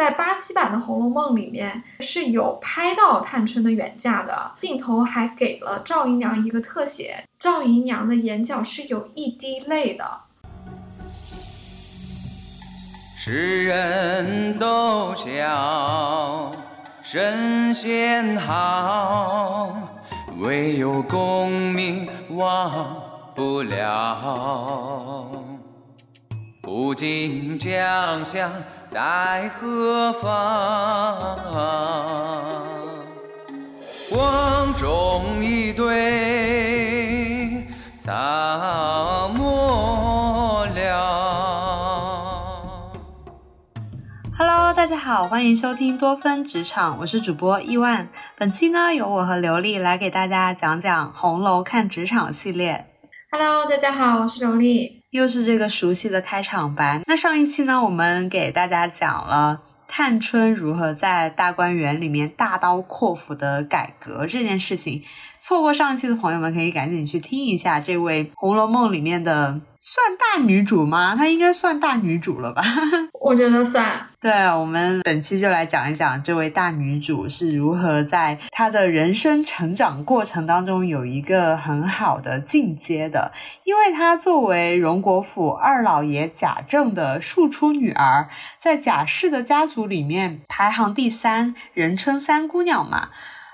在八七版的《红楼梦》里面是有拍到探春的远嫁的，镜头还给了赵姨娘一个特写，赵姨娘的眼角是有一滴泪的。世人都笑神仙好，唯有功名忘不了。古今将相在何方？光中一对草没了。Hello，大家好，欢迎收听多芬职场，我是主播亿万。本期呢，由我和刘丽来给大家讲讲《红楼看职场》系列。Hello，大家好，我是刘丽。又是这个熟悉的开场白。那上一期呢，我们给大家讲了探春如何在大观园里面大刀阔斧的改革这件事情。错过上一期的朋友们，可以赶紧去听一下这位《红楼梦》里面的算大女主吗？她应该算大女主了吧？我觉得算。对，我们本期就来讲一讲这位大女主是如何在她的人生成长过程当中有一个很好的进阶的。因为她作为荣国府二老爷贾政的庶出女儿，在贾氏的家族里面排行第三，人称三姑娘嘛。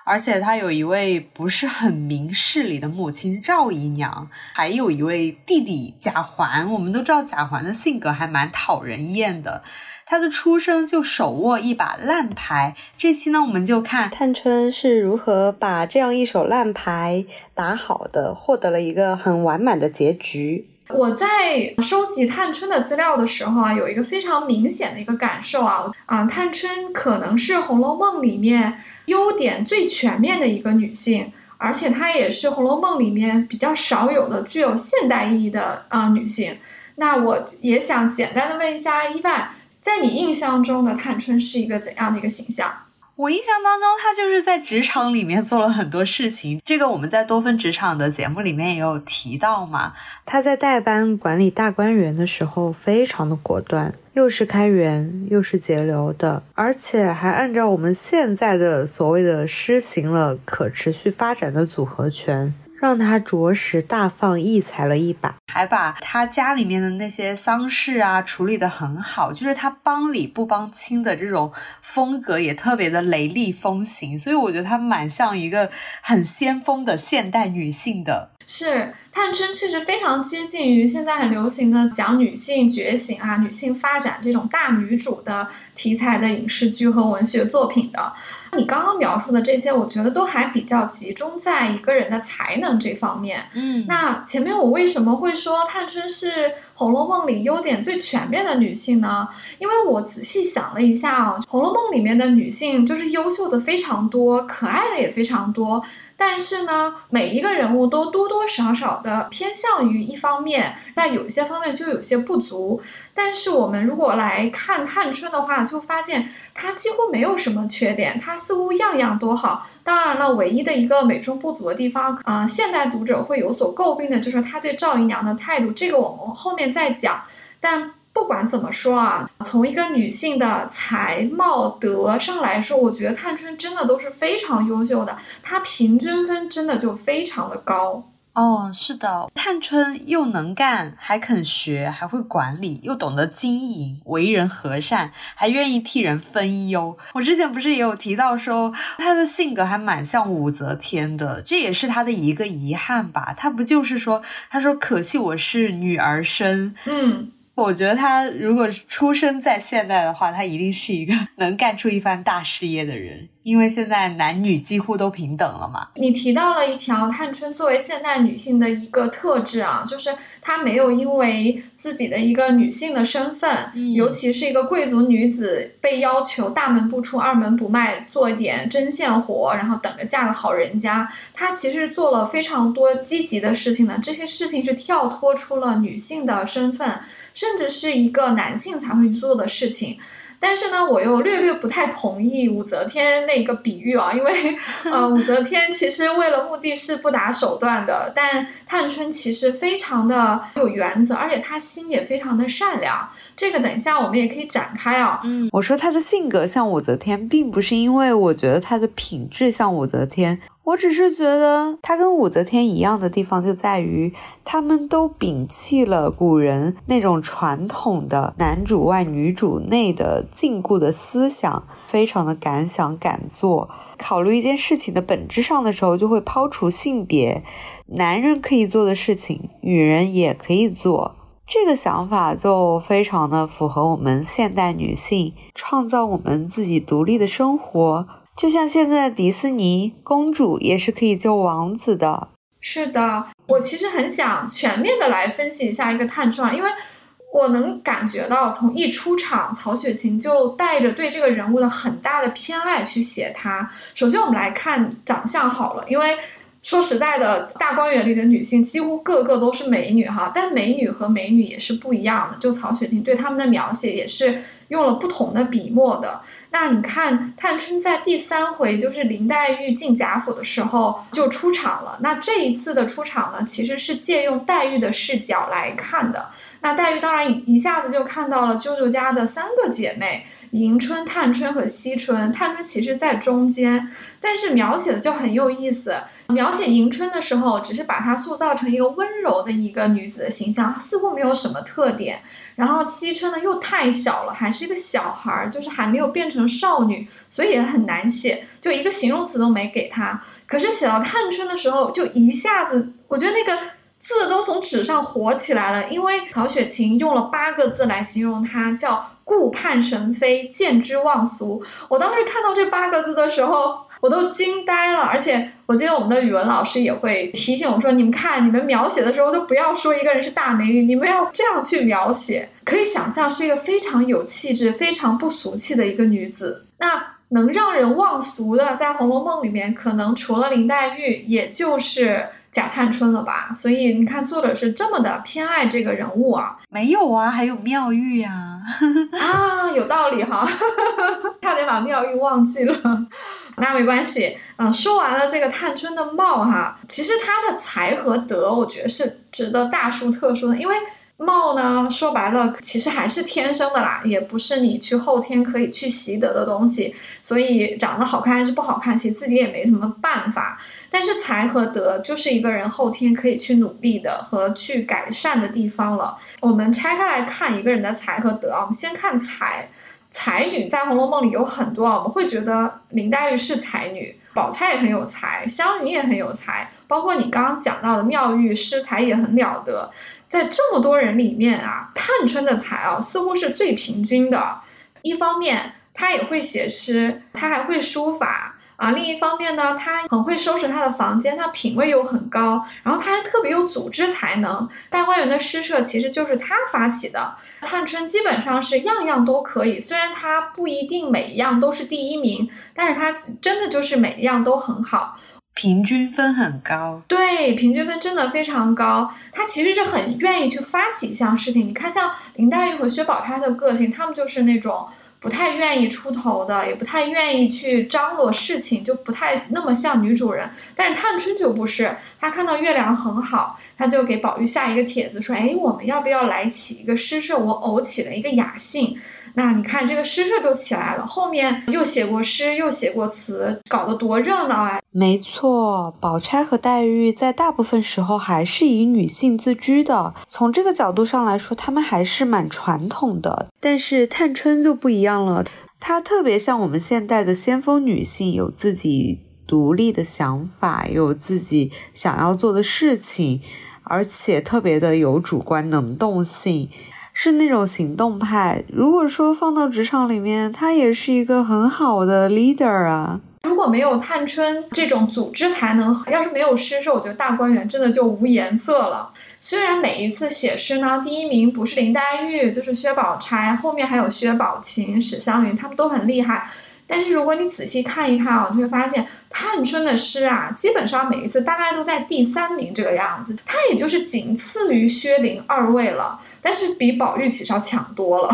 而且他有一位不是很明事理的母亲赵姨娘，还有一位弟弟贾环。我们都知道贾环的性格还蛮讨人厌的。他的出生就手握一把烂牌。这期呢，我们就看探春是如何把这样一手烂牌打好的，获得了一个很完满的结局。我在收集探春的资料的时候啊，有一个非常明显的一个感受啊，啊、探春可能是《红楼梦》里面优点最全面的一个女性，而且她也是《红楼梦》里面比较少有的具有现代意义的啊、女性。那我也想简单的问一下伊万，在你印象中的探春是一个怎样的一个形象？我印象当中，他就是在职场里面做了很多事情。这个我们在多芬职场的节目里面也有提到嘛。他在代班管理大观园的时候，非常的果断，又是开源又是节流的，而且还按照我们现在的所谓的施行了可持续发展的组合拳。让他着实大放异彩了一把，还把他家里面的那些丧事啊处理得很好，就是他帮理不帮亲的这种风格也特别的雷厉风行，所以我觉得她蛮像一个很先锋的现代女性的。是探春确实非常接近于现在很流行的讲女性觉醒啊、女性发展这种大女主的题材的影视剧和文学作品的。你刚刚描述的这些，我觉得都还比较集中在一个人的才能这方面。嗯，那前面我为什么会说探春是《红楼梦》里优点最全面的女性呢？因为我仔细想了一下啊，《红楼梦》里面的女性就是优秀的非常多，可爱的也非常多。但是呢，每一个人物都多多少少的偏向于一方面，在有些方面就有些不足。但是我们如果来看探春的话，就发现她几乎没有什么缺点，她似乎样样都好。当然了，唯一的一个美中不足的地方，啊、现代读者会有所诟病的就是她对赵姨娘的态度，这个我们后面再讲。但不管怎么说啊，从一个女性的才貌德上来说，我觉得探春真的都是非常优秀的，她平均分真的就非常的高。哦，是的，探春又能干，还肯学，还会管理，又懂得经营，为人和善，还愿意替人分忧。我之前不是也有提到说，她的性格还蛮像武则天的，这也是她的一个遗憾吧。她不就是说，她说可惜我是女儿身，嗯。我觉得他如果出生在现代的话，他一定是一个 能干出一番大事业的人，因为现在男女几乎都平等了嘛。你提到了一条探春作为现代女性的一个特质啊，就是她没有因为自己的一个女性的身份，嗯、尤其是一个贵族女子，被要求大门不出二门不迈，做一点针线活，然后等着嫁个好人家。她其实做了非常多积极的事情呢，这些事情是跳脱出了女性的身份。甚至是一个男性才会做的事情，但是呢，我又略略不太同意武则天那个比喻啊，因为 呃，武则天其实为了目的是不打手段的，但探春其实非常的有原则，而且她心也非常的善良。这个等一下我们也可以展开啊。嗯，我说她的性格像武则天，并不是因为我觉得她的品质像武则天。我只是觉得他跟武则天一样的地方就在于，他们都摒弃了古人那种传统的男主外女主内的禁锢的思想，非常的敢想敢做。考虑一件事情的本质上的时候，就会抛除性别，男人可以做的事情，女人也可以做。这个想法就非常的符合我们现代女性创造我们自己独立的生活。就像现在的迪士尼公主也是可以救王子的。是的，我其实很想全面的来分析一下一个探春，因为我能感觉到从一出场，曹雪芹就带着对这个人物的很大的偏爱去写她。首先我们来看长相好了，因为说实在的，大观园里的女性几乎个个都是美女哈，但美女和美女也是不一样的。就曹雪芹对她们的描写也是用了不同的笔墨的。那你看，探春在第三回就是林黛玉进贾府的时候就出场了。那这一次的出场呢，其实是借用黛玉的视角来看的。那黛玉当然一下子就看到了舅舅家的三个姐妹。迎春、探春和惜春，探春其实在中间，但是描写的就很有意思。描写迎春的时候，只是把她塑造成一个温柔的一个女子的形象，似乎没有什么特点。然后惜春呢，又太小了，还是一个小孩儿，就是还没有变成少女，所以也很难写，就一个形容词都没给她。可是写到探春的时候，就一下子，我觉得那个字都从纸上活起来了，因为曹雪芹用了八个字来形容她，叫。顾盼神飞，见之忘俗。我当时看到这八个字的时候，我都惊呆了。而且，我记得我们的语文老师也会提醒我说：“你们看，你们描写的时候都不要说一个人是大美女，你们要这样去描写。”可以想象，是一个非常有气质、非常不俗气的一个女子。那能让人忘俗的，在《红楼梦》里面，可能除了林黛玉，也就是。贾探春了吧？所以你看，作者是这么的偏爱这个人物啊。没有啊，还有妙玉呀。啊，有道理哈，差点把妙玉忘记了。那没关系，嗯，说完了这个探春的貌哈，其实她的才和德，我觉得是值得大书特书的，因为。貌呢，说白了，其实还是天生的啦，也不是你去后天可以去习得的东西。所以长得好看还是不好看，其实自己也没什么办法。但是才和德就是一个人后天可以去努力的和去改善的地方了。我们拆开来看一个人的才和德啊，我们先看才，才女在《红楼梦》里有很多啊，我们会觉得林黛玉是才女，宝钗也很有才，湘云也很有才，包括你刚刚讲到的妙玉诗才也很了得。在这么多人里面啊，探春的才啊似乎是最平均的。一方面，她也会写诗，她还会书法啊；另一方面呢，他很会收拾他的房间，他品味又很高，然后他还特别有组织才能。大观园的诗社其实就是他发起的。探春基本上是样样都可以，虽然他不一定每一样都是第一名，但是他真的就是每一样都很好。平均分很高，对，平均分真的非常高。他其实是很愿意去发起一项事情。你看，像林黛玉和薛宝钗的个性，他们就是那种不太愿意出头的，也不太愿意去张罗事情，就不太那么像女主人。但是探春就不是，她看到月亮很好，她就给宝玉下一个帖子，说：“哎，我们要不要来起一个诗社？我偶起了一个雅兴。”那你看这个诗社就起来了，后面又写过诗，又写过词，搞得多热闹啊！没错，宝钗和黛玉在大部分时候还是以女性自居的，从这个角度上来说，她们还是蛮传统的。但是探春就不一样了，她特别像我们现代的先锋女性，有自己独立的想法，有自己想要做的事情，而且特别的有主观能动性。是那种行动派。如果说放到职场里面，他也是一个很好的 leader 啊。如果没有探春这种组织才能，要是没有诗社，我觉得大观园真的就无颜色了。虽然每一次写诗呢，第一名不是林黛玉，就是薛宝钗，后面还有薛宝琴、史湘云，他们都很厉害。但是如果你仔细看一看啊，你会发现探春的诗啊，基本上每一次大概都在第三名这个样子，他也就是仅次于薛林二位了。但是比宝玉起要强多了，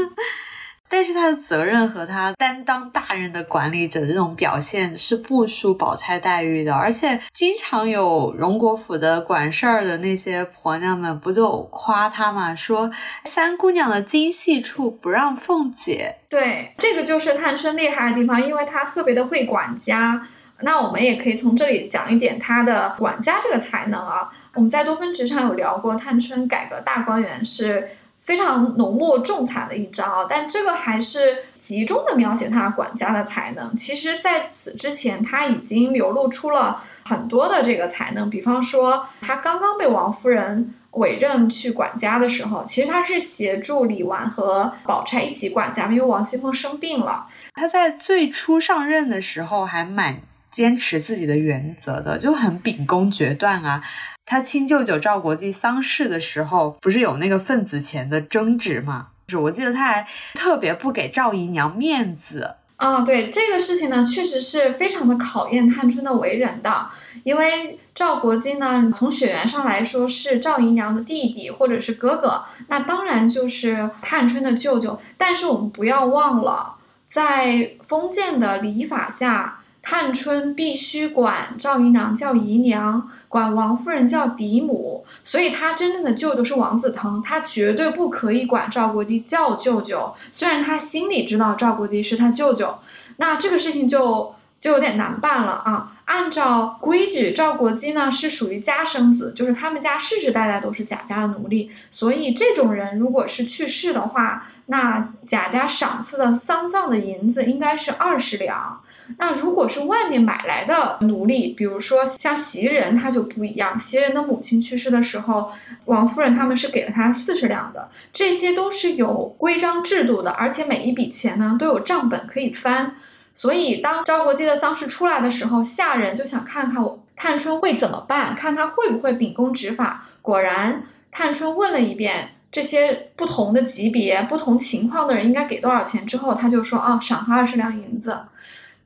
但是是他的责任和他担当大人的管理者这种表现是不输宝钗、黛玉的，而且经常有荣国府的管事儿的那些婆娘们不就夸他嘛，说三姑娘的精细处不让凤姐。对，这个就是探春厉害的地方，因为她特别的会管家。那我们也可以从这里讲一点她的管家这个才能啊。我们在多芬职场有聊过，探春改革大观园是。非常浓墨重彩的一招，但这个还是集中的描写他管家的才能。其实，在此之前，他已经流露出了很多的这个才能。比方说，他刚刚被王夫人委任去管家的时候，其实他是协助李纨和宝钗一起管家，因为王熙凤生病了。他在最初上任的时候还蛮坚持自己的原则的，就很秉公决断啊。他亲舅舅赵国基丧事的时候，不是有那个份子钱的争执吗？就是我记得他还特别不给赵姨娘面子啊。对这个事情呢，确实是非常的考验探春的为人的。因为赵国基呢，从血缘上来说是赵姨娘的弟弟或者是哥哥，那当然就是探春的舅舅。但是我们不要忘了，在封建的礼法下，探春必须管赵姨娘叫姨娘。管王夫人叫嫡母，所以他真正的舅舅是王子腾，他绝对不可以管赵国基叫舅舅。虽然他心里知道赵国基是他舅舅，那这个事情就就有点难办了啊。按照规矩，赵国基呢是属于家生子，就是他们家世世代代都是贾家的奴隶，所以这种人如果是去世的话，那贾家赏赐的丧葬的银子应该是二十两。那如果是外面买来的奴隶，比如说像袭人，他就不一样。袭人的母亲去世的时候，王夫人他们是给了他四十两的，这些都是有规章制度的，而且每一笔钱呢都有账本可以翻。所以当赵国基的丧事出来的时候，下人就想看看我探春会怎么办，看他会不会秉公执法。果然，探春问了一遍这些不同的级别、不同情况的人应该给多少钱之后，他就说啊，赏他二十两银子。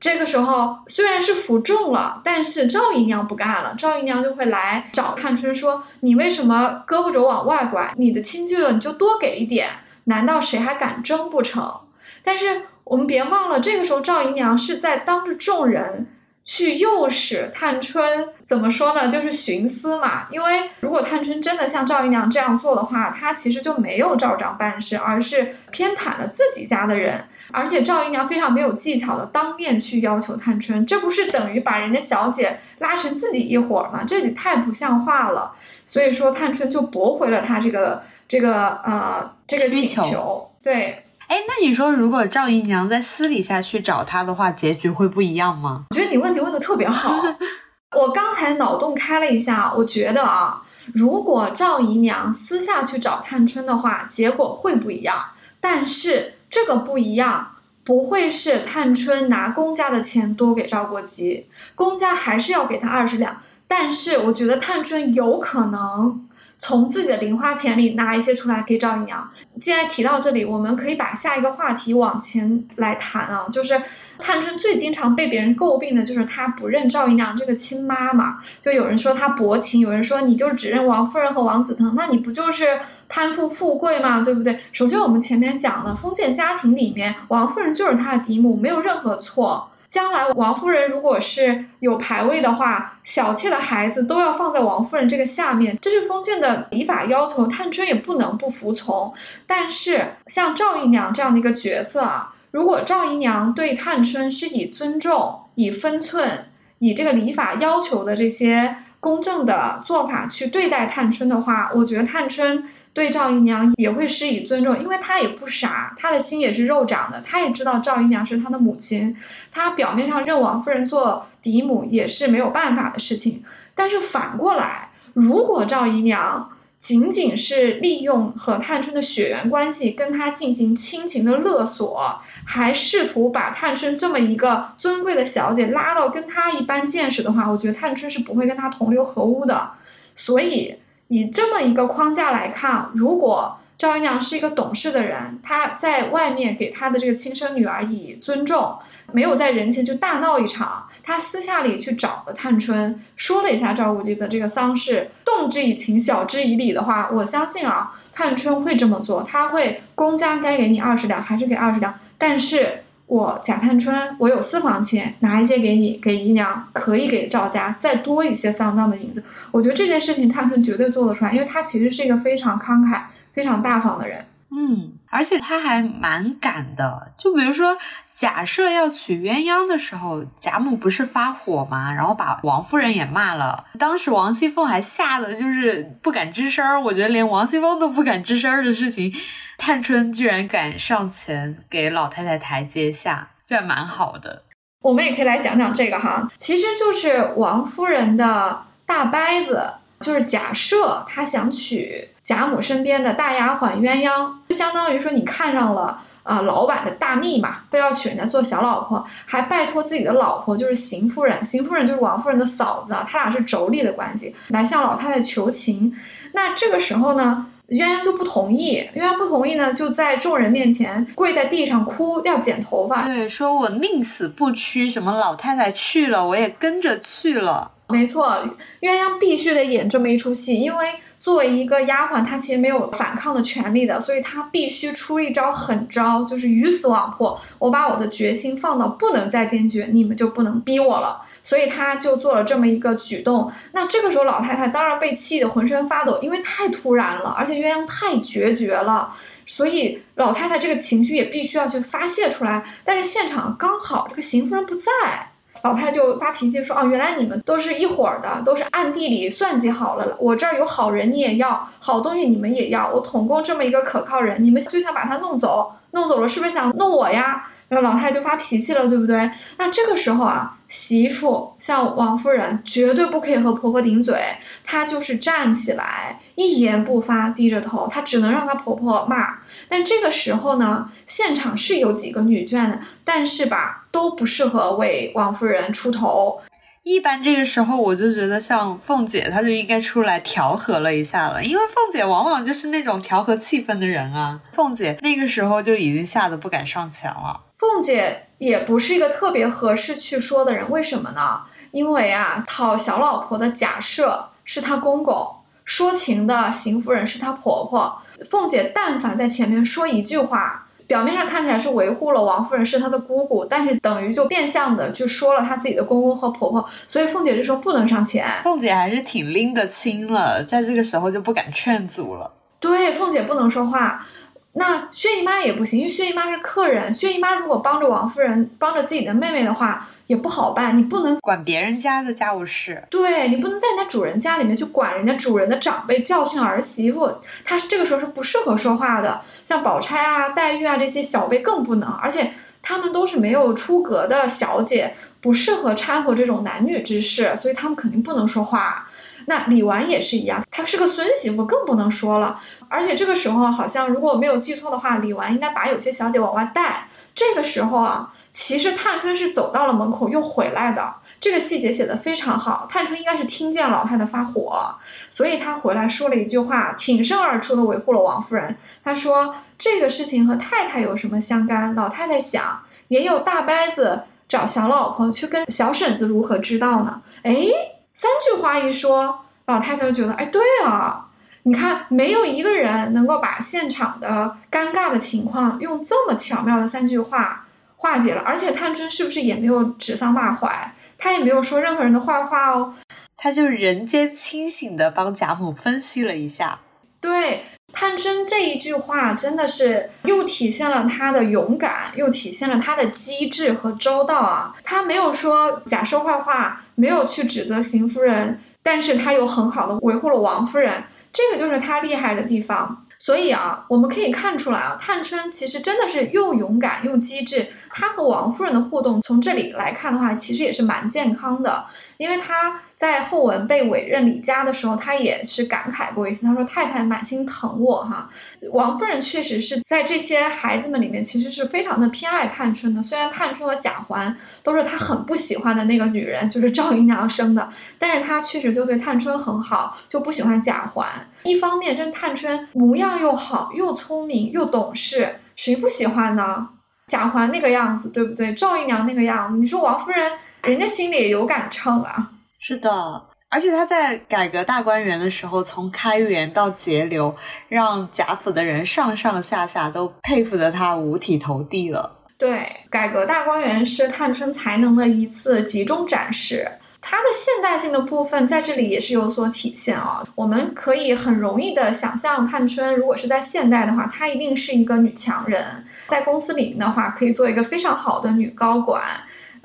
这个时候虽然是服众了，但是赵姨娘不干了。赵姨娘就会来找探春说：“你为什么胳膊肘往外拐？你的亲舅舅你就多给一点，难道谁还敢争不成？”但是我们别忘了，这个时候赵姨娘是在当着众人去诱使探春，怎么说呢？就是徇私嘛。因为如果探春真的像赵姨娘这样做的话，她其实就没有照章办事，而是偏袒了自己家的人。而且赵姨娘非常没有技巧的当面去要求探春，这不是等于把人家小姐拉成自己一伙吗？这也太不像话了。所以说探春就驳回了他这个这个呃这个请求。对，哎，那你说如果赵姨娘在私底下去找他的话，结局会不一样吗？我觉得你问题问的特别好。我刚才脑洞开了一下，我觉得啊，如果赵姨娘私下去找探春的话，结果会不一样。但是。这个不一样，不会是探春拿公家的钱多给赵国基，公家还是要给他二十两。但是我觉得探春有可能从自己的零花钱里拿一些出来给赵姨娘。既然提到这里，我们可以把下一个话题往前来谈啊，就是探春最经常被别人诟病的就是她不认赵姨娘这个亲妈嘛。就有人说她薄情，有人说你就只认王夫人和王子腾，那你不就是？攀附富贵嘛，对不对？首先，我们前面讲了，封建家庭里面，王夫人就是她的嫡母，没有任何错。将来王夫人如果是有排位的话，小妾的孩子都要放在王夫人这个下面，这是封建的礼法要求，探春也不能不服从。但是，像赵姨娘这样的一个角色啊，如果赵姨娘对探春是以尊重、以分寸、以这个礼法要求的这些公正的做法去对待探春的话，我觉得探春。对赵姨娘也会施以尊重，因为她也不傻，她的心也是肉长的，她也知道赵姨娘是她的母亲，她表面上认王夫人做嫡母也是没有办法的事情。但是反过来，如果赵姨娘仅仅是利用和探春的血缘关系跟她进行亲情的勒索，还试图把探春这么一个尊贵的小姐拉到跟她一般见识的话，我觉得探春是不会跟她同流合污的。所以。以这么一个框架来看，如果赵姨娘是一个懂事的人，她在外面给她的这个亲生女儿以尊重，没有在人前就大闹一场。她私下里去找了探春，说了一下赵无极的这个丧事，动之以情，晓之以理的话，我相信啊，探春会这么做，她会公家该给你二十两还是给二十两，但是我贾探春，我有私房钱，拿一些给你，给姨娘，可以给赵家再多一些丧葬的银子。我觉得这件事情探春绝对做得出来，因为她其实是一个非常慷慨。非常大方的人，嗯，而且他还蛮敢的。就比如说，假设要娶鸳鸯的时候，贾母不是发火吗？然后把王夫人也骂了。当时王熙凤还吓得就是不敢吱声儿。我觉得连王熙凤都不敢吱声儿的事情，探春居然敢上前给老太太台阶下，这还蛮好的。我们也可以来讲讲这个哈，其实就是王夫人的大伯子，就是假设她想娶。贾母身边的大丫鬟鸳鸯，相当于说你看上了啊老板的大秘嘛，非要娶人家做小老婆，还拜托自己的老婆就是邢夫人，邢夫人就是王夫人的嫂子，他俩是妯娌的关系，来向老太太求情。那这个时候呢，鸳鸯就不同意，鸳鸯不同意呢，就在众人面前跪在地上哭，要剪头发，对，说我宁死不屈，什么老太太去了，我也跟着去了。没错，鸳鸯必须得演这么一出戏，因为。作为一个丫鬟，她其实没有反抗的权利的，所以她必须出一招狠招，就是鱼死网破。我把我的决心放到不能再坚决，你们就不能逼我了。所以她就做了这么一个举动。那这个时候，老太太当然被气得浑身发抖，因为太突然了，而且鸳鸯太决绝了，所以老太太这个情绪也必须要去发泄出来。但是现场刚好这个邢夫人不在。老太就发脾气说：“哦，原来你们都是一伙儿的，都是暗地里算计好了。我这儿有好人，你也要好东西，你们也要。我统共这么一个可靠人，你们就想把他弄走，弄走了是不是想弄我呀？”然后老太就发脾气了，对不对？那这个时候啊，媳妇像王夫人绝对不可以和婆婆顶嘴，她就是站起来，一言不发，低着头，她只能让她婆婆骂。但这个时候呢，现场是有几个女眷的，但是吧，都不适合为王夫人出头。一般这个时候，我就觉得像凤姐，她就应该出来调和了一下了，因为凤姐往往就是那种调和气氛的人啊。凤姐那个时候就已经吓得不敢上前了。凤姐也不是一个特别合适去说的人，为什么呢？因为啊，讨小老婆的假设是她公公，说情的邢夫人是她婆婆。凤姐但凡在前面说一句话，表面上看起来是维护了王夫人是她的姑姑，但是等于就变相的就说了她自己的公公和婆婆，所以凤姐这时候不能上前。凤姐还是挺拎得清了，在这个时候就不敢劝阻了。对，凤姐不能说话。那薛姨妈也不行，因为薛姨妈是客人。薛姨妈如果帮着王夫人，帮着自己的妹妹的话，也不好办。你不能管别人家的家务事，对你不能在人家主人家里面去管人家主人的长辈，教训儿媳妇。她这个时候是不适合说话的。像宝钗啊、黛玉啊这些小辈更不能，而且她们都是没有出阁的小姐，不适合掺和这种男女之事，所以她们肯定不能说话。那李纨也是一样，她是个孙媳妇，更不能说了。而且这个时候好像如果我没有记错的话，李纨应该把有些小姐往外带。这个时候啊，其实探春是走到了门口又回来的，这个细节写的非常好。探春应该是听见老太太发火，所以她回来说了一句话，挺身而出的维护了王夫人。她说这个事情和太太有什么相干？老太太想，也有大伯子找小老婆去跟小婶子如何知道呢？哎。三句话一说，老太太就觉得，哎，对啊，你看，没有一个人能够把现场的尴尬的情况用这么巧妙的三句话化解了。而且探春是不是也没有指桑骂槐，她也没有说任何人的坏话哦，她就人间清醒的帮贾母分析了一下。对，探春这一句话真的是又体现了她的勇敢，又体现了她的机智和周到啊。她没有说贾说坏话。没有去指责邢夫人，但是她又很好的维护了王夫人，这个就是她厉害的地方。所以啊，我们可以看出来啊，探春其实真的是又勇敢又机智。她和王夫人的互动，从这里来看的话，其实也是蛮健康的。因为他在后文被委任李家的时候，他也是感慨过一次，他说太太满心疼我哈。王夫人确实是在这些孩子们里面，其实是非常的偏爱探春的。虽然探春和贾环都是他很不喜欢的那个女人，就是赵姨娘生的，但是他确实就对探春很好，就不喜欢贾环。一方面，这探春模样又好，又聪明，又懂事，谁不喜欢呢？贾环那个样子，对不对？赵姨娘那个样子，你说王夫人，人家心里也有杆秤啊。是的，而且他在改革大观园的时候，从开源到节流，让贾府的人上上下下都佩服的他五体投地了。对，改革大观园是探春才能的一次集中展示。它的现代性的部分在这里也是有所体现啊。我们可以很容易的想象，探春如果是在现代的话，她一定是一个女强人，在公司里面的话，可以做一个非常好的女高管。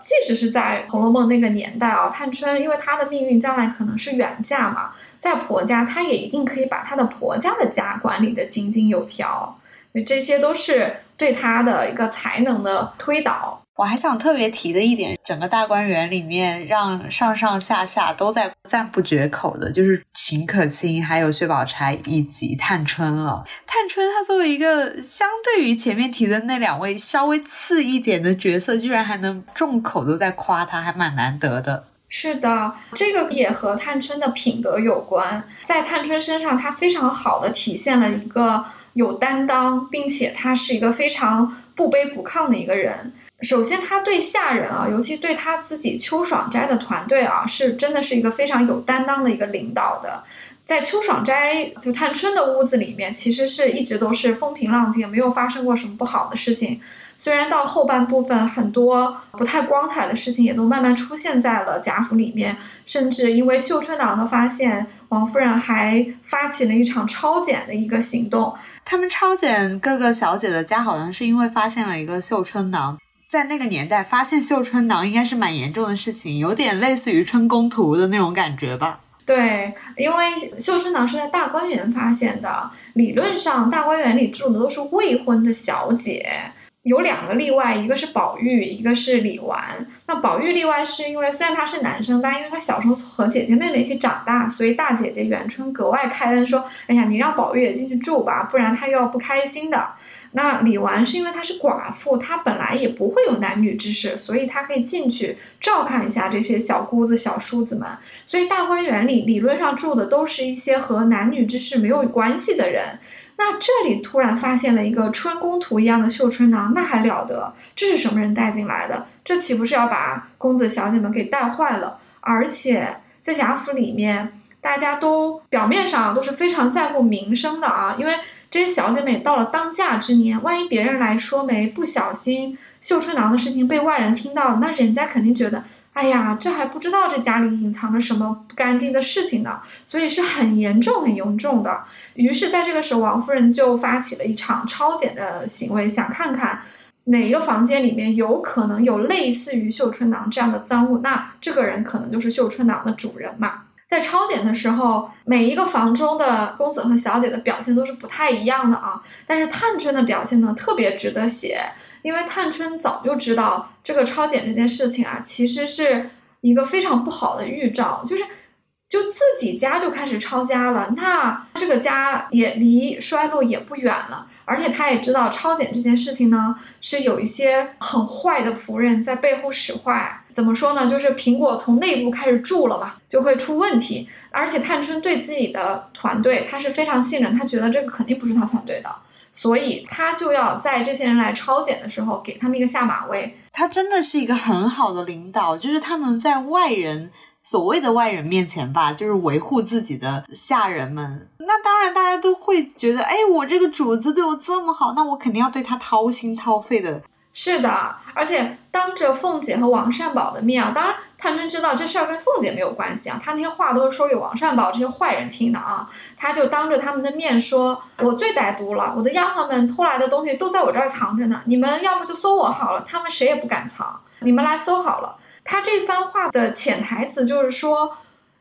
即使是在《红楼梦》那个年代啊，探春因为她的命运将来可能是远嫁嘛，在婆家，她也一定可以把她的婆家的家管理的井井有条。这些都是对她的一个才能的推导。我还想特别提的一点，整个大观园里面，让上上下下都在赞不绝口的，就是秦可卿、还有薛宝钗以及探春了。探春她作为一个相对于前面提的那两位稍微次一点的角色，居然还能众口都在夸她，还蛮难得的。是的，这个也和探春的品德有关。在探春身上，她非常好的体现了一个有担当，并且她是一个非常不卑不亢的一个人。首先，他对下人啊，尤其对他自己秋爽斋的团队啊，是真的是一个非常有担当的一个领导的。在秋爽斋就探春的屋子里面，其实是一直都是风平浪静，没有发生过什么不好的事情。虽然到后半部分，很多不太光彩的事情也都慢慢出现在了贾府里面，甚至因为绣春囊的发现，王夫人还发起了一场抄检的一个行动。他们抄检各个小姐的家，好像是因为发现了一个绣春囊。在那个年代，发现绣春囊应该是蛮严重的事情，有点类似于春宫图的那种感觉吧。对，因为绣春囊是在大观园发现的，理论上大观园里住的都是未婚的小姐，有两个例外，一个是宝玉，一个是李纨。那宝玉例外是因为虽然他是男生，但因为他小时候和姐姐妹妹一起长大，所以大姐姐元春格外开恩说：“哎呀，你让宝玉也进去住吧，不然他又要不开心的。”那李纨是因为她是寡妇，她本来也不会有男女之事，所以她可以进去照看一下这些小姑子、小叔子们。所以大观园里理论上住的都是一些和男女之事没有关系的人。那这里突然发现了一个春宫图一样的绣春囊，那还了得？这是什么人带进来的？这岂不是要把公子小姐们给带坏了？而且在贾府里面，大家都表面上都是非常在乎名声的啊，因为。这些小姐妹到了当嫁之年，万一别人来说媒，不小心绣春囊的事情被外人听到，那人家肯定觉得，哎呀，这还不知道这家里隐藏着什么不干净的事情呢，所以是很严重、很严重的。于是，在这个时候，王夫人就发起了一场抄检的行为，想看看哪个房间里面有可能有类似于绣春囊这样的赃物，那这个人可能就是绣春囊的主人嘛。在抄检的时候，每一个房中的公子和小姐的表现都是不太一样的啊。但是探春的表现呢，特别值得写，因为探春早就知道这个抄检这件事情啊，其实是一个非常不好的预兆，就是就自己家就开始抄家了，那这个家也离衰落也不远了。而且他也知道抄检这件事情呢，是有一些很坏的仆人在背后使坏。怎么说呢？就是苹果从内部开始住了嘛，就会出问题。而且探春对自己的团队，他是非常信任，他觉得这个肯定不是他团队的，所以他就要在这些人来抄检的时候，给他们一个下马威。他真的是一个很好的领导，就是他能在外人。所谓的外人面前吧，就是维护自己的下人们。那当然，大家都会觉得，哎，我这个主子对我这么好，那我肯定要对他掏心掏肺的。是的，而且当着凤姐和王善宝的面啊，当然探春知道这事儿跟凤姐没有关系啊，她那些话都是说给王善宝这些坏人听的啊。她就当着他们的面说：“我最歹毒了，我的丫鬟们偷来的东西都在我这儿藏着呢。你们要不就搜我好了，他们谁也不敢藏，你们来搜好了。”他这番话的潜台词就是说，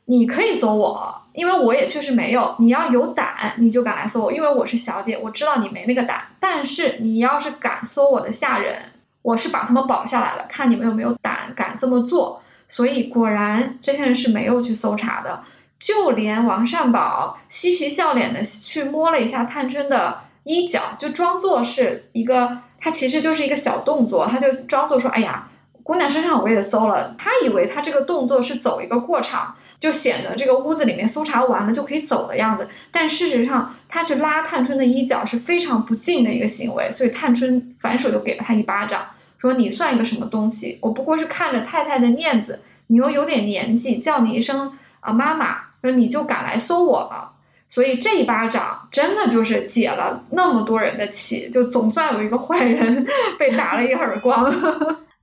你可以搜我，因为我也确实没有。你要有胆，你就敢来搜我，因为我是小姐，我知道你没那个胆。但是你要是敢搜我的下人，我是把他们保下来了，看你们有没有胆敢这么做。所以果然这些人是没有去搜查的。就连王善保嬉皮笑脸的去摸了一下探春的衣角，就装作是一个，他其实就是一个小动作，他就装作说：“哎呀，姑娘身上我也搜了。”他以为他这个动作是走一个过场，就显得这个屋子里面搜查完了就可以走的样子。但事实上，他去拉探春的衣角是非常不敬的一个行为，所以探春反手就给了他一巴掌，说：“你算一个什么东西？我不过是看着太太的面子，你又有点年纪，叫你一声啊妈妈。”说你就敢来搜我了，所以这一巴掌真的就是解了那么多人的气，就总算有一个坏人 被打了一耳光。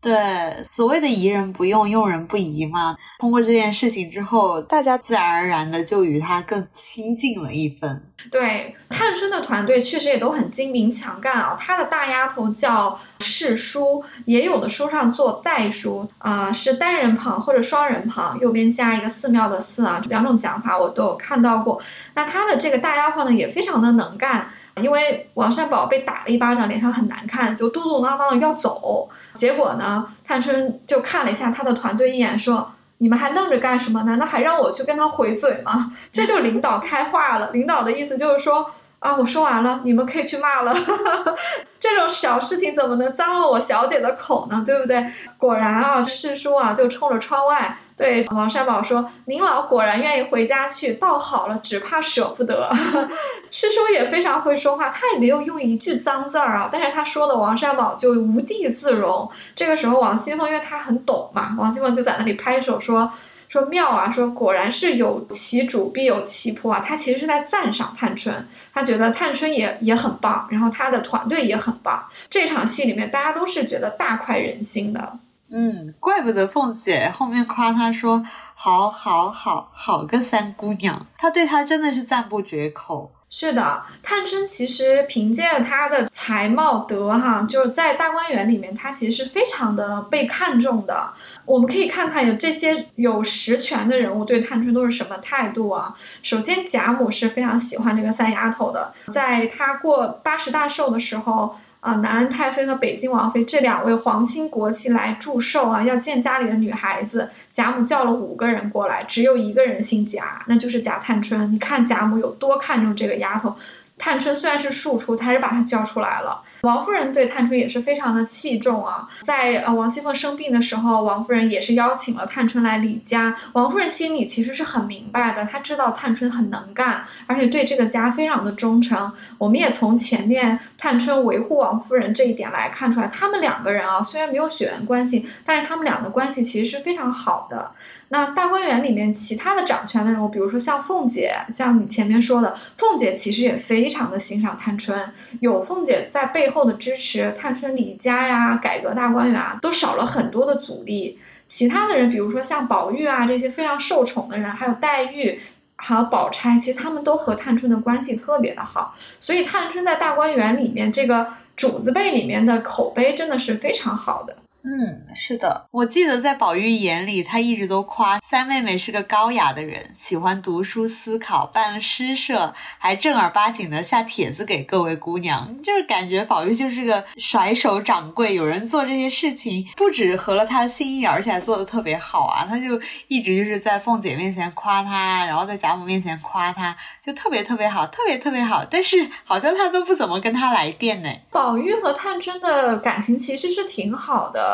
对，所谓的疑人不用，用人不疑嘛。通过这件事情之后，大家自然而然的就与他更亲近了一分。对，探春的团队确实也都很精明强干啊。她的大丫头叫世书，也有的书上做代书啊，是单人旁或者双人旁，右边加一个寺庙的寺啊，两种讲法我都有看到过。那她的这个大丫鬟呢，也非常的能干。因为王善宝被打了一巴掌，脸上很难看，就嘟嘟囔囔的要走。结果呢，探春就看了一下他的团队一眼，说：“你们还愣着干什么？难道还让我去跟他回嘴吗？” 这就领导开话了。领导的意思就是说：“啊，我说完了，你们可以去骂了。这种小事情怎么能脏了我小姐的口呢？对不对？”果然啊，世叔啊就冲着窗外。对王善保说：“您老果然愿意回家去，倒好了，只怕舍不得。”师叔也非常会说话，他也没有用一句脏字儿啊，但是他说的王善保就无地自容。这个时候，王熙凤因为他很懂嘛，王熙凤就在那里拍手说：“说妙啊，说果然是有其主必有其仆啊。”他其实是在赞赏探春，他觉得探春也也很棒，然后他的团队也很棒。这场戏里面，大家都是觉得大快人心的。嗯，怪不得凤姐后面夸她说好好好好个三姑娘，她对她真的是赞不绝口。是的，探春其实凭借她的才貌德哈，就是在大观园里面，她其实是非常的被看重的。我们可以看看有这些有实权的人物对探春都是什么态度啊？首先，贾母是非常喜欢这个三丫头的，在她过八十大寿的时候。啊，南安太妃和北京王妃这两位皇亲国戚来祝寿啊，要见家里的女孩子。贾母叫了五个人过来，只有一个人姓贾，那就是贾探春。你看贾母有多看重这个丫头。探春虽然是庶出，她还是把她叫出来了。王夫人对探春也是非常的器重啊，在呃王熙凤生病的时候，王夫人也是邀请了探春来李家。王夫人心里其实是很明白的，她知道探春很能干，而且对这个家非常的忠诚。我们也从前面探春维护王夫人这一点来看出来，他们两个人啊，虽然没有血缘关系，但是他们俩的关系其实是非常好的。那大观园里面其他的掌权的人物，比如说像凤姐，像你前面说的，凤姐其实也非常的欣赏探春，有凤姐在背后的支持，探春离家呀，改革大观园啊，都少了很多的阻力。其他的人，比如说像宝玉啊这些非常受宠的人，还有黛玉，还有宝钗，其实他们都和探春的关系特别的好，所以探春在大观园里面这个主子辈里面的口碑真的是非常好的。嗯，是的，我记得在宝玉眼里，他一直都夸三妹妹是个高雅的人，喜欢读书思考，办了诗社，还正儿八经的下帖子给各位姑娘，就是感觉宝玉就是个甩手掌柜，有人做这些事情，不止合了他心意，而且还做的特别好啊，他就一直就是在凤姐面前夸他，然后在贾母面前夸他，就特别特别好，特别特别好，但是好像他都不怎么跟他来电呢。宝玉和探春的感情其实是挺好的。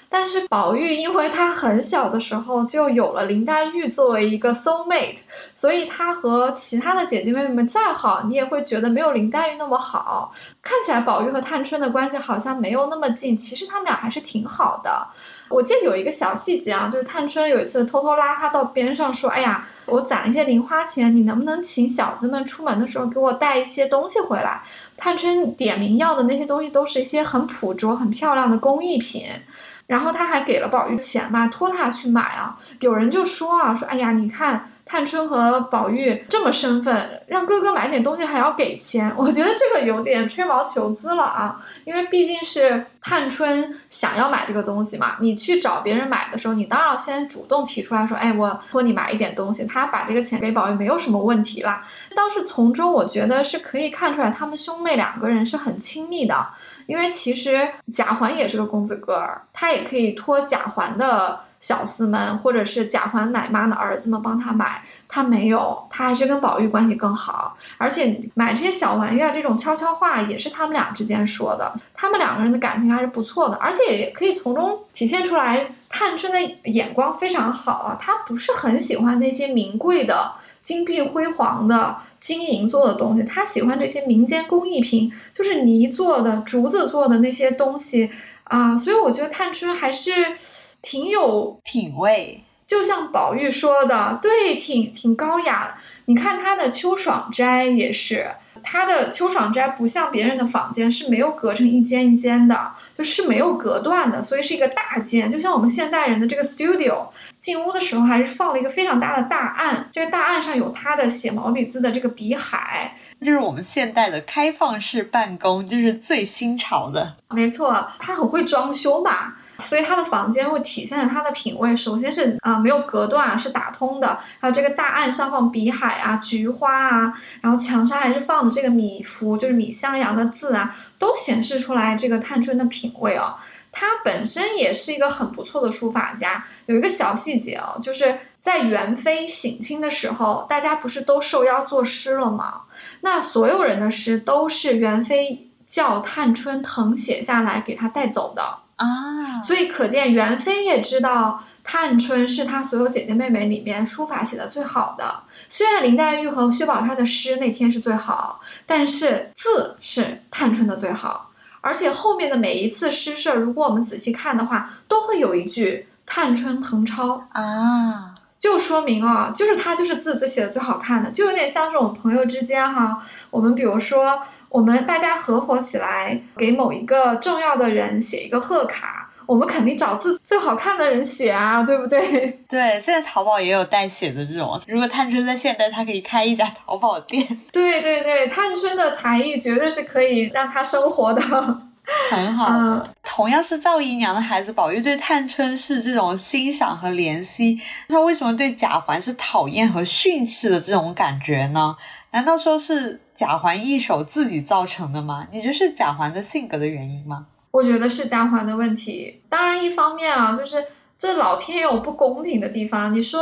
但是宝玉，因为他很小的时候就有了林黛玉作为一个 soul mate，所以他和其他的姐姐妹妹们再好，你也会觉得没有林黛玉那么好。看起来宝玉和探春的关系好像没有那么近，其实他们俩还是挺好的。我记得有一个小细节啊，就是探春有一次偷偷拉他到边上说：“哎呀，我攒了一些零花钱，你能不能请小子们出门的时候给我带一些东西回来？”探春点名要的那些东西都是一些很朴拙、很漂亮的工艺品。然后他还给了宝玉钱嘛，托他去买啊。有人就说啊，说哎呀，你看探春和宝玉这么身份，让哥哥买点东西还要给钱，我觉得这个有点吹毛求疵了啊。因为毕竟是探春想要买这个东西嘛，你去找别人买的时候，你当然要先主动提出来说，哎，我托你买一点东西。他把这个钱给宝玉没有什么问题啦。倒是从中我觉得是可以看出来，他们兄妹两个人是很亲密的。因为其实贾环也是个公子哥儿，他也可以托贾环的小厮们，或者是贾环奶妈的儿子们帮他买，他没有，他还是跟宝玉关系更好。而且买这些小玩意儿，这种悄悄话也是他们俩之间说的，他们两个人的感情还是不错的，而且也可以从中体现出来，探春的眼光非常好啊，他不是很喜欢那些名贵的、金碧辉煌的。金银做的东西，他喜欢这些民间工艺品，就是泥做的、竹子做的那些东西啊，所以我觉得探春还是挺有品味，就像宝玉说的，对，挺挺高雅。你看他的秋爽斋也是，他的秋爽斋不像别人的房间是没有隔成一间一间的，就是没有隔断的，所以是一个大间，就像我们现代人的这个 studio。进屋的时候还是放了一个非常大的大案，这个大案上有他的写毛笔字的这个笔海，就是我们现代的开放式办公，就是最新潮的。没错，他很会装修嘛，所以他的房间会体现了他的品味。首先是啊，没有隔断啊，是打通的，还有这个大案上放笔海啊、菊花啊，然后墙上还是放的这个米芾，就是米襄阳的字啊，都显示出来这个探春的品味哦。他本身也是一个很不错的书法家。有一个小细节哦，就是在元妃省亲的时候，大家不是都受邀作诗了吗？那所有人的诗都是元妃叫探春誊写下来给他带走的啊。所以可见元妃也知道探春是她所有姐姐妹妹里面书法写的最好的。虽然林黛玉和薛宝钗的诗那天是最好，但是字是探春的最好。而且后面的每一次诗社，如果我们仔细看的话，都会有一句“探春誊抄”啊，就说明啊，就是他就是字最写的最好看的，就有点像是我们朋友之间哈，我们比如说我们大家合伙起来给某一个重要的人写一个贺卡。我们肯定找字最好看的人写啊，对不对？对，现在淘宝也有代写的这种。如果探春在现代，她可以开一家淘宝店。对对对，探春的才艺绝对是可以让她生活的 很好。同样是赵姨娘的孩子，宝玉对探春是这种欣赏和怜惜，他为什么对贾环是讨厌和训斥的这种感觉呢？难道说是贾环一手自己造成的吗？你觉得是贾环的性格的原因吗？我觉得是贾环的问题。当然，一方面啊，就是这老天也有不公平的地方。你说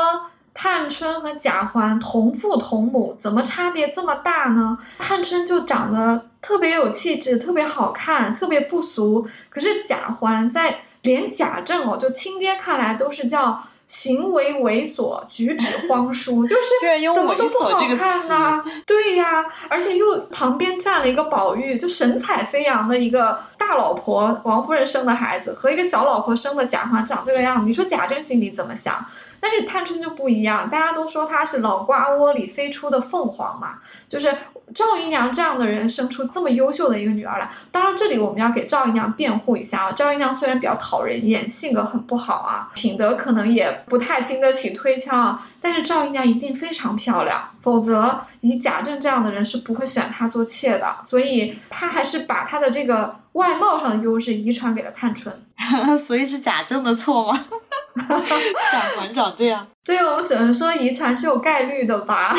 探春和贾环同父同母，怎么差别这么大呢？探春就长得特别有气质，特别好看，特别不俗。可是贾环在连贾政哦，就亲爹看来都是叫。行为猥琐，举止荒疏，就是怎么都不好看呐。对呀，而且又旁边站了一个宝玉，就神采飞扬的一个大老婆，王夫人生的孩子和一个小老婆生的贾环长这个样子，你说贾政心里怎么想？但是探春就不一样，大家都说她是老瓜窝里飞出的凤凰嘛，就是。赵姨娘这样的人生出这么优秀的一个女儿来，当然这里我们要给赵姨娘辩护一下啊。赵姨娘虽然比较讨人厌，性格很不好啊，品德可能也不太经得起推敲啊，但是赵姨娘一定非常漂亮，否则以贾政这样的人是不会选她做妾的。所以她还是把她的这个外貌上的优势遗传给了探春。所以是贾政的错吗？贾环长这样？对，我们只能说遗传是有概率的吧。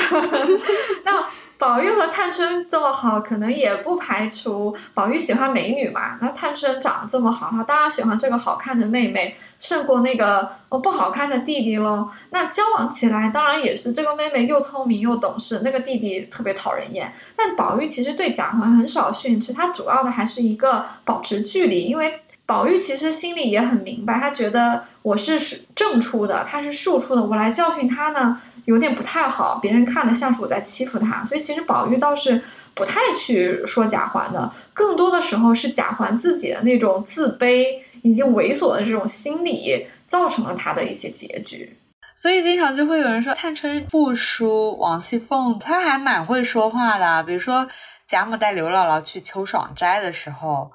那。宝玉和探春这么好，可能也不排除宝玉喜欢美女嘛。那探春长得这么好，他当然喜欢这个好看的妹妹，胜过那个哦不好看的弟弟喽。那交往起来，当然也是这个妹妹又聪明又懂事，那个弟弟特别讨人厌。但宝玉其实对贾环很少训斥，他主要的还是一个保持距离，因为宝玉其实心里也很明白，他觉得我是是正出的，他是庶出的，我来教训他呢。有点不太好，别人看了像是我在欺负他，所以其实宝玉倒是不太去说贾环的，更多的时候是贾环自己的那种自卑以及猥琐的这种心理造成了他的一些结局。所以经常就会有人说探春不输王熙凤，她还蛮会说话的。比如说贾母带刘姥姥去秋爽斋的时候，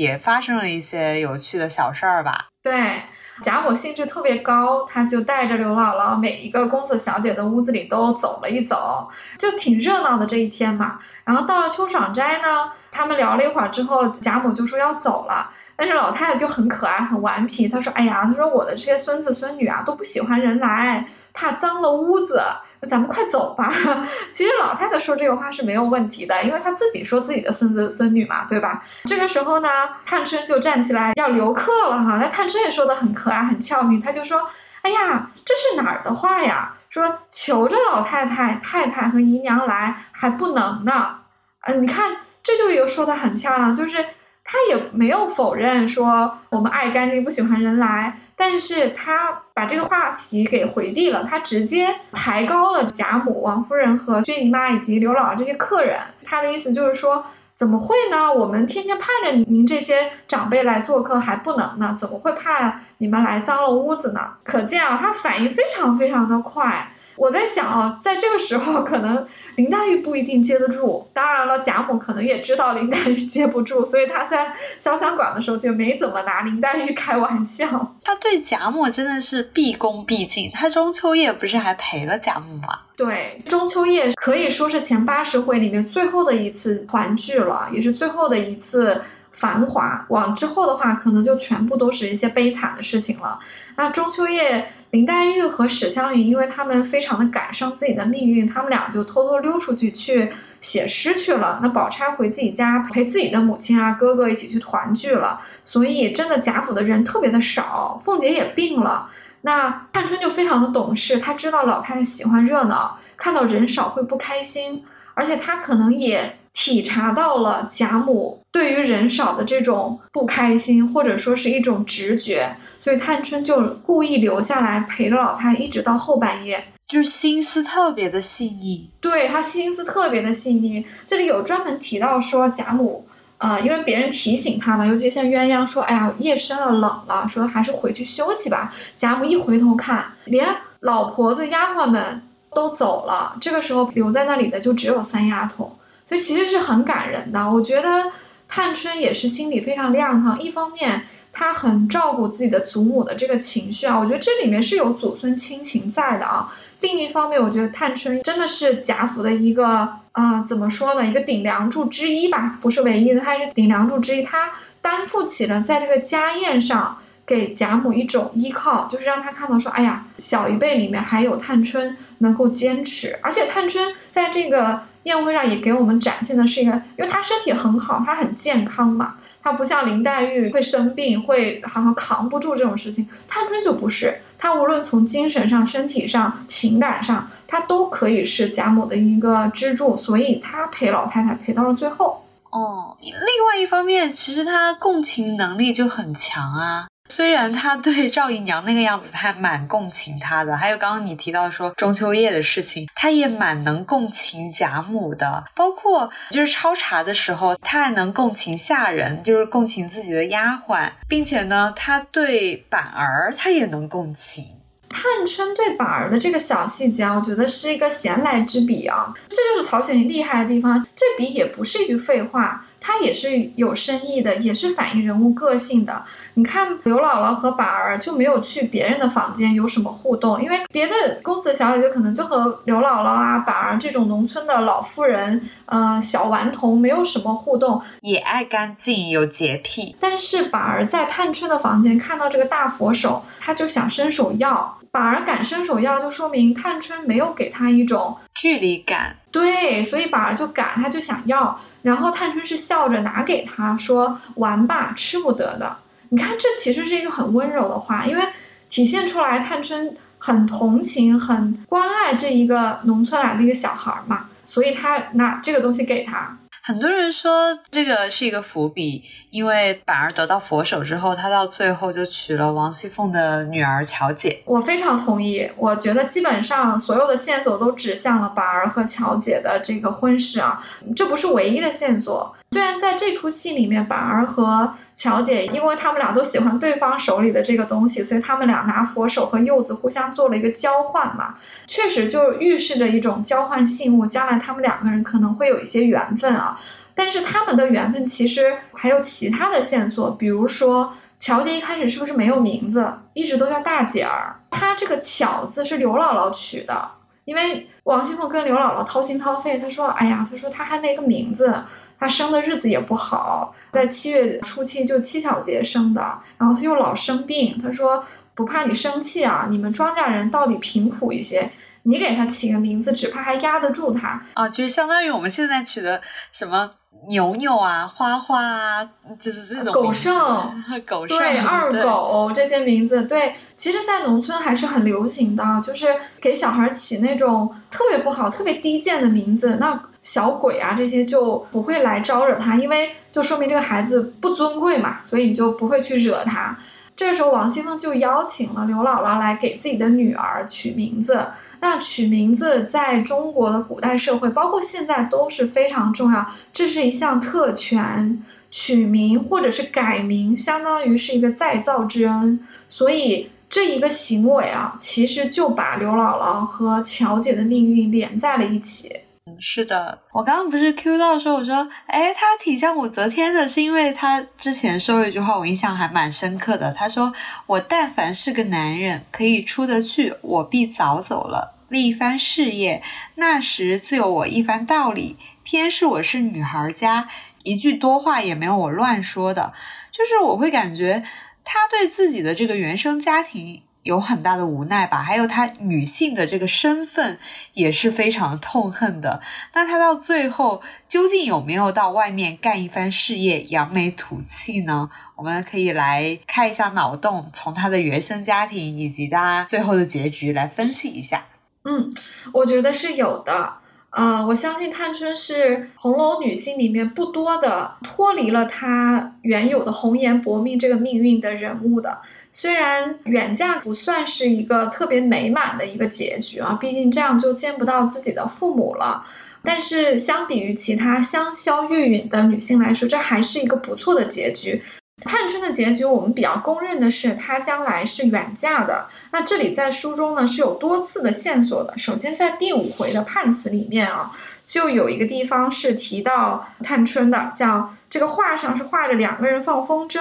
也发生了一些有趣的小事儿吧？对。贾母兴致特别高，她就带着刘姥姥每一个公子小姐的屋子里都走了一走，就挺热闹的这一天嘛。然后到了秋爽斋呢，他们聊了一会儿之后，贾母就说要走了，但是老太太就很可爱很顽皮，她说：“哎呀，她说我的这些孙子孙女啊都不喜欢人来，怕脏了屋子。”咱们快走吧。其实老太太说这个话是没有问题的，因为她自己说自己的孙子孙女嘛，对吧？这个时候呢，探春就站起来要留客了哈。那探春也说的很可爱很俏皮，她就说：“哎呀，这是哪儿的话呀？说求着老太太、太太和姨娘来还不能呢。嗯，你看这就又说的很漂亮，就是他也没有否认说我们爱干净不喜欢人来，但是他把这个话题给回避了，他直接抬高了贾母、王夫人和薛姨妈以及刘姥姥这些客人。他的意思就是说。怎么会呢？我们天天盼着您这些长辈来做客，还不能呢？怎么会怕你们来脏了屋子呢？可见啊，他反应非常非常的快。我在想啊，在这个时候，可能林黛玉不一定接得住。当然了，贾母可能也知道林黛玉接不住，所以她在潇湘馆的时候就没怎么拿林黛玉开玩笑。她对贾母真的是毕恭毕敬。她中秋夜不是还陪了贾母吗？对，中秋夜可以说是前八十回里面最后的一次团聚了，也是最后的一次繁华。往之后的话，可能就全部都是一些悲惨的事情了。那中秋夜。林黛玉和史湘云，因为他们非常的感伤自己的命运，他们俩就偷偷溜出去去写诗去了。那宝钗回自己家陪自己的母亲啊哥哥一起去团聚了。所以真的贾府的人特别的少，凤姐也病了。那探春就非常的懂事，她知道老太太喜欢热闹，看到人少会不开心，而且她可能也。体察到了贾母对于人少的这种不开心，或者说是一种直觉，所以探春就故意留下来陪着老太，一直到后半夜，就是心思特别的细腻。对她心思特别的细腻，这里有专门提到说贾母，呃，因为别人提醒她嘛，尤其像鸳鸯说，哎呀，夜深了，冷了，说还是回去休息吧。贾母一回头看，连老婆子、丫鬟们都走了，这个时候留在那里的就只有三丫头。所以其实是很感人的，我觉得探春也是心里非常亮堂。一方面，她很照顾自己的祖母的这个情绪啊，我觉得这里面是有祖孙亲情在的啊。另一方面，我觉得探春真的是贾府的一个啊，怎么说呢，一个顶梁柱之一吧，不是唯一的，她也是顶梁柱之一。她担负起了在这个家宴上给贾母一种依靠，就是让她看到说，哎呀，小一辈里面还有探春能够坚持，而且探春在这个。宴会上也给我们展现的是一个，因为她身体很好，她很健康嘛，她不像林黛玉会生病，会好像扛不住这种事情。探春就不是，她无论从精神上、身体上、情感上，她都可以是贾母的一个支柱，所以她陪老太太陪到了最后。哦，另外一方面，其实她共情能力就很强啊。虽然他对赵姨娘那个样子，他还蛮共情她的。还有刚刚你提到说中秋夜的事情，他也蛮能共情贾母的。包括就是抄茶的时候，他还能共情下人，就是共情自己的丫鬟，并且呢，他对板儿他也能共情。探春对板儿的这个小细节，我觉得是一个闲来之笔啊，这就是曹雪芹厉害的地方。这笔也不是一句废话。它也是有深意的，也是反映人物个性的。你看刘姥姥和板儿就没有去别人的房间有什么互动，因为别的公子小姐姐可能就和刘姥姥啊、板儿这种农村的老妇人，呃，小顽童没有什么互动，也爱干净，有洁癖。但是板儿在探春的房间看到这个大佛手，他就想伸手要。板儿敢伸手要，就说明探春没有给他一种距离感。对，所以板儿就敢，他就想要。然后探春是笑着拿给他说：“玩吧，吃不得的。”你看，这其实是一个很温柔的话，因为体现出来探春很同情、很关爱这一个农村来的一个小孩嘛，所以他拿这个东西给他。很多人说这个是一个伏笔，因为板儿得到佛手之后，他到最后就娶了王熙凤的女儿乔姐。我非常同意，我觉得基本上所有的线索都指向了板儿和乔姐的这个婚事啊，这不是唯一的线索。虽然在这出戏里面，板儿和乔姐，因为他们俩都喜欢对方手里的这个东西，所以他们俩拿佛手和柚子互相做了一个交换嘛，确实就预示着一种交换信物，将来他们两个人可能会有一些缘分啊。但是他们的缘分其实还有其他的线索，比如说乔姐一开始是不是没有名字，一直都叫大姐儿？她这个巧字是刘姥姥取的，因为王熙凤跟刘姥姥掏心掏肺，她说：“哎呀，她说她还没个名字。”他生的日子也不好，在七月初七就七小节生的，然后他又老生病。他说不怕你生气啊，你们庄稼人到底贫苦一些，你给他起个名字，只怕还压得住他啊，就是相当于我们现在取的什么牛牛啊、花花啊，就是这种狗剩、狗剩、对二狗这些名字，对，其实，在农村还是很流行的，就是给小孩起那种特别不好、特别低贱的名字，那小鬼啊这些就不会来招惹他，因为就说明这个孩子不尊贵嘛，所以你就不会去惹他。这个时候，王熙凤就邀请了刘姥姥来给自己的女儿取名字。那取名字在中国的古代社会，包括现在都是非常重要，这是一项特权。取名或者是改名，相当于是一个再造之恩，所以这一个行为啊，其实就把刘姥姥和乔姐的命运连在了一起。是的，我刚刚不是 Q 到说，我说，哎，他挺像武则天的，是因为他之前说了一句话，我印象还蛮深刻的。他说：“我但凡是个男人，可以出得去，我必早走了，立一番事业，那时自有我一番道理。偏是我是女孩家，一句多话也没有我乱说的。就是我会感觉他对自己的这个原生家庭。”有很大的无奈吧，还有她女性的这个身份也是非常痛恨的。那她到最后究竟有没有到外面干一番事业，扬眉吐气呢？我们可以来开一下脑洞，从她的原生家庭以及她最后的结局来分析一下。嗯，我觉得是有的。呃，我相信探春是红楼女性里面不多的脱离了她原有的红颜薄命这个命运的人物的。虽然远嫁不算是一个特别美满的一个结局啊，毕竟这样就见不到自己的父母了。但是相比于其他香消玉殒的女性来说，这还是一个不错的结局。探春的结局，我们比较公认的是她将来是远嫁的。那这里在书中呢是有多次的线索的。首先在第五回的判词里面啊，就有一个地方是提到探春的，叫这个画上是画着两个人放风筝。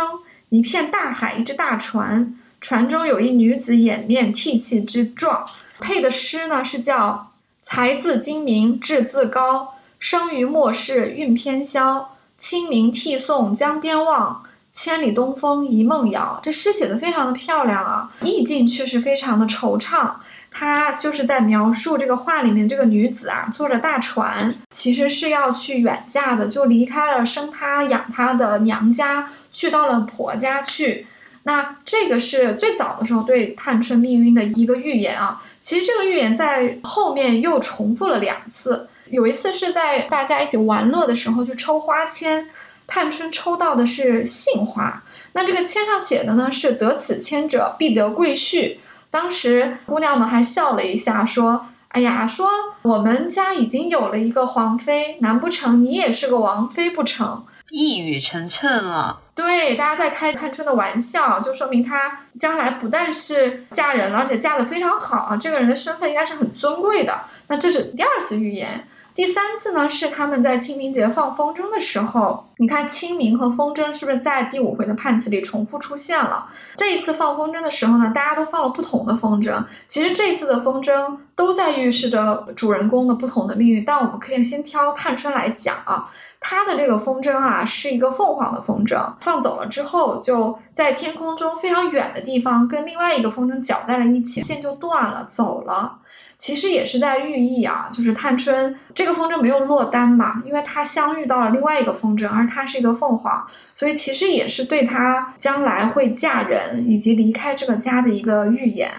一片大海，一只大船，船中有一女子，掩面涕泣之状。配的诗呢是叫“才自精明，志自高，生于末世，运偏消。清明涕送江边望，千里东风一梦遥。”这诗写的非常的漂亮啊，意境却是非常的惆怅。他就是在描述这个画里面这个女子啊，坐着大船，其实是要去远嫁的，就离开了生她养她的娘家。去到了婆家去，那这个是最早的时候对探春命运的一个预言啊。其实这个预言在后面又重复了两次，有一次是在大家一起玩乐的时候去抽花签，探春抽到的是杏花，那这个签上写的呢是得此签者必得贵婿。当时姑娘们还笑了一下，说：“哎呀，说我们家已经有了一个皇妃，难不成你也是个王妃不成？”一语成谶了。对，大家在开探春的玩笑，就说明她将来不但是嫁人了，而且嫁得非常好，这个人的身份应该是很尊贵的。那这是第二次预言。第三次呢，是他们在清明节放风筝的时候，你看清明和风筝是不是在第五回的判词里重复出现了？这一次放风筝的时候呢，大家都放了不同的风筝。其实这次的风筝都在预示着主人公的不同的命运，但我们可以先挑探春来讲啊。他的这个风筝啊，是一个凤凰的风筝，放走了之后，就在天空中非常远的地方，跟另外一个风筝搅在了一起，线就断了，走了。其实也是在寓意啊，就是探春这个风筝没有落单嘛，因为她相遇到了另外一个风筝，而它是一个凤凰，所以其实也是对她将来会嫁人以及离开这个家的一个预言。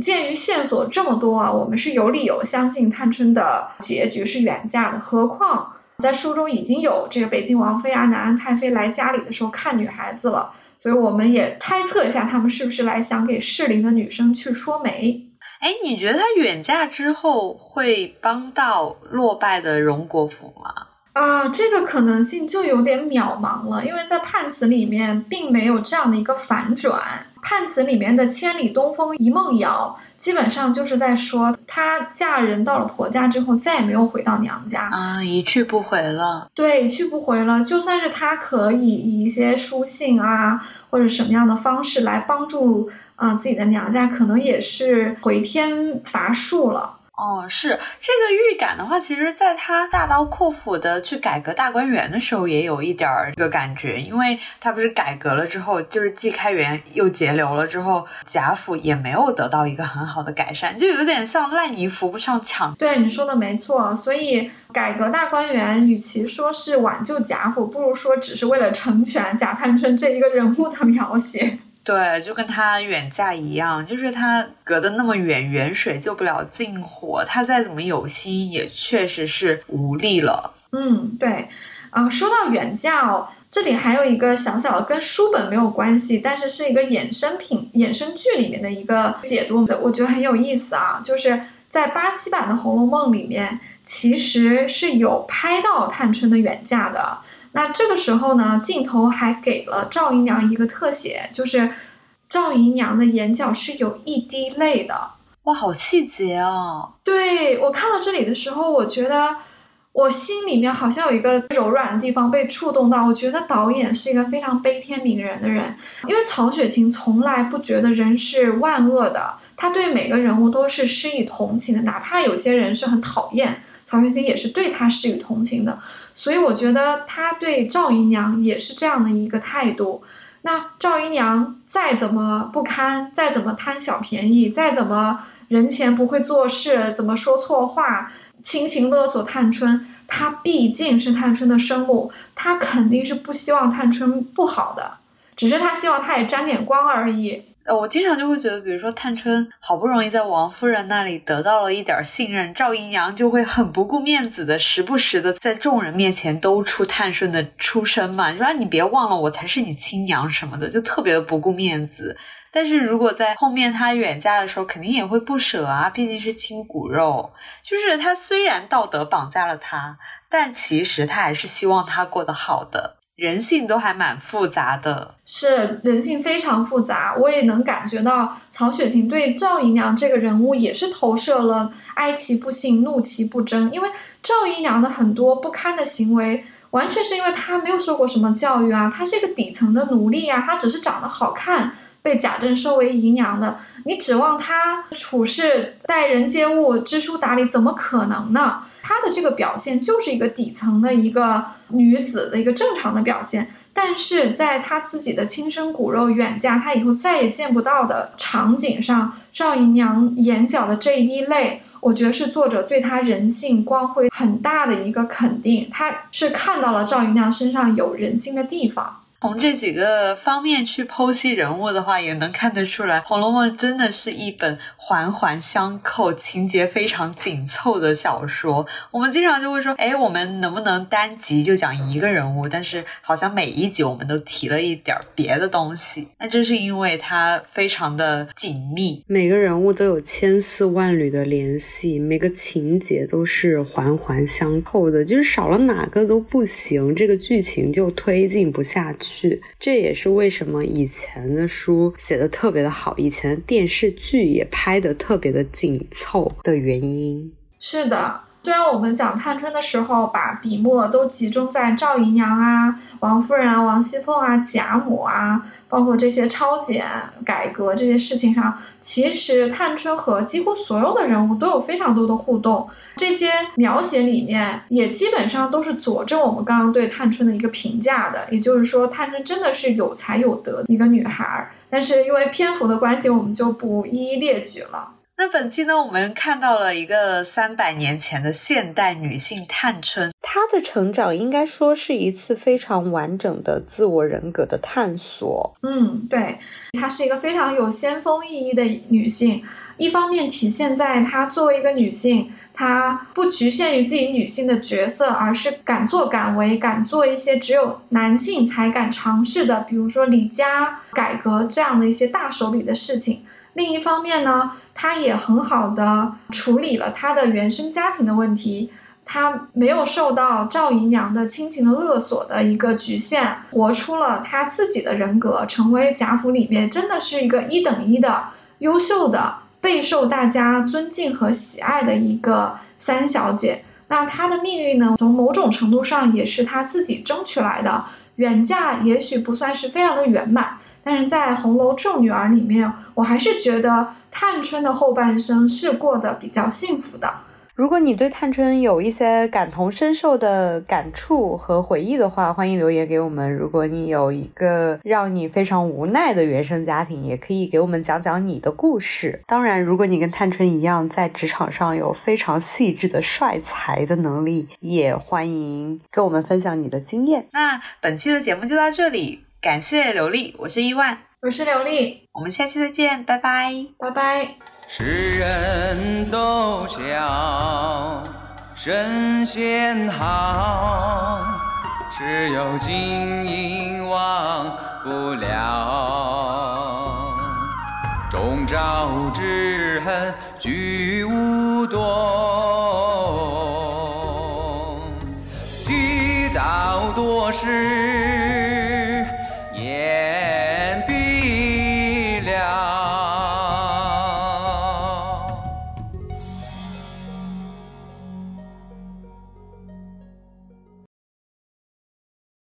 鉴于线索这么多啊，我们是有理由相信探春的结局是远嫁的，何况。在书中已经有这个北京王妃啊、南安太妃来家里的时候看女孩子了，所以我们也猜测一下，他们是不是来想给适龄的女生去说媒？哎，你觉得他远嫁之后会帮到落败的荣国府吗？啊，这个可能性就有点渺茫了，因为在判词里面并没有这样的一个反转。判词里面的“千里东风一梦遥”，基本上就是在说她嫁人到了婆家之后，再也没有回到娘家啊，一去不回了。对，一去不回了。就算是她可以以一些书信啊，或者什么样的方式来帮助啊自己的娘家，可能也是回天乏术了。哦，是这个预感的话，其实在他大刀阔斧的去改革大观园的时候，也有一点儿这个感觉，因为他不是改革了之后，就是既开源又节流了之后，贾府也没有得到一个很好的改善，就有点像烂泥扶不上墙。对你说的没错，所以改革大观园，与其说是挽救贾府，不如说只是为了成全贾探春这一个人物的描写。对，就跟他远嫁一样，就是他隔得那么远，远水救不了近火，他再怎么有心，也确实是无力了。嗯，对，啊，说到远嫁哦，这里还有一个小小的跟书本没有关系，但是是一个衍生品、衍生剧里面的一个解读，我觉得很有意思啊。就是在八七版的《红楼梦》里面，其实是有拍到探春的远嫁的。那这个时候呢，镜头还给了赵姨娘一个特写，就是赵姨娘的眼角是有一滴泪的。哇，好细节哦！对我看到这里的时候，我觉得我心里面好像有一个柔软的地方被触动到。我觉得导演是一个非常悲天悯人的人，因为曹雪芹从来不觉得人是万恶的，他对每个人物都是施以同情的，哪怕有些人是很讨厌，曹雪芹也是对他施以同情的。所以我觉得他对赵姨娘也是这样的一个态度。那赵姨娘再怎么不堪，再怎么贪小便宜，再怎么人前不会做事，怎么说错话，亲情勒索探春，她毕竟是探春的生母，她肯定是不希望探春不好的，只是她希望她也沾点光而已。我经常就会觉得，比如说探春好不容易在王夫人那里得到了一点信任，赵姨娘就会很不顾面子的，时不时的在众人面前兜出探春的出身嘛，就说你别忘了我才是你亲娘什么的，就特别的不顾面子。但是如果在后面她远嫁的时候，肯定也会不舍啊，毕竟是亲骨肉。就是她虽然道德绑架了她，但其实她还是希望她过得好的。人性都还蛮复杂的，是人性非常复杂。我也能感觉到曹雪芹对赵姨娘这个人物也是投射了哀其不幸，怒其不争。因为赵姨娘的很多不堪的行为，完全是因为她没有受过什么教育啊，她是一个底层的奴隶啊，她只是长得好看，被贾政收为姨娘的。你指望她处事待人接物、知书达理，怎么可能呢？她的这个表现就是一个底层的一个女子的一个正常的表现，但是在她自己的亲生骨肉远嫁，她以后再也见不到的场景上，赵姨娘眼角的这一滴泪，我觉得是作者对她人性光辉很大的一个肯定，他是看到了赵姨娘身上有人性的地方。从这几个方面去剖析人物的话，也能看得出来，《红楼梦》真的是一本环环相扣、情节非常紧凑的小说。我们经常就会说，哎，我们能不能单集就讲一个人物？但是好像每一集我们都提了一点别的东西。那这是因为它非常的紧密，每个人物都有千丝万缕的联系，每个情节都是环环相扣的，就是少了哪个都不行，这个剧情就推进不下去。这也是为什么以前的书写的特别的好，以前电视剧也拍的特别的紧凑的原因。是的，虽然我们讲探春的时候，把笔墨都集中在赵姨娘啊、王夫人啊、王熙凤啊、贾母啊。包括这些抄检、改革这些事情上，其实探春和几乎所有的人物都有非常多的互动。这些描写里面也基本上都是佐证我们刚刚对探春的一个评价的，也就是说，探春真的是有才有德一个女孩。但是因为篇幅的关系，我们就不一一列举了。那本期呢，我们看到了一个三百年前的现代女性探春，她的成长应该说是一次非常完整的自我人格的探索。嗯，对，她是一个非常有先锋意义的女性。一方面体现在她作为一个女性，她不局限于自己女性的角色，而是敢作敢为，敢做一些只有男性才敢尝试的，比如说李家改革这样的一些大手笔的事情。另一方面呢，她也很好的处理了她的原生家庭的问题，她没有受到赵姨娘的亲情的勒索的一个局限，活出了她自己的人格，成为贾府里面真的是一个一等一的优秀的、备受大家尊敬和喜爱的一个三小姐。那她的命运呢，从某种程度上也是她自己争取来的。远嫁也许不算是非常的圆满。但是在《红楼众女儿》里面，我还是觉得探春的后半生是过得比较幸福的。如果你对探春有一些感同身受的感触和回忆的话，欢迎留言给我们。如果你有一个让你非常无奈的原生家庭，也可以给我们讲讲你的故事。当然，如果你跟探春一样，在职场上有非常细致的帅才的能力，也欢迎跟我们分享你的经验。那本期的节目就到这里，感谢刘丽，我是伊万，我是刘丽，我们下期再见，拜拜，拜拜。世人都晓神仙好，只有金银忘不了。终朝之恨俱无多，积道多时。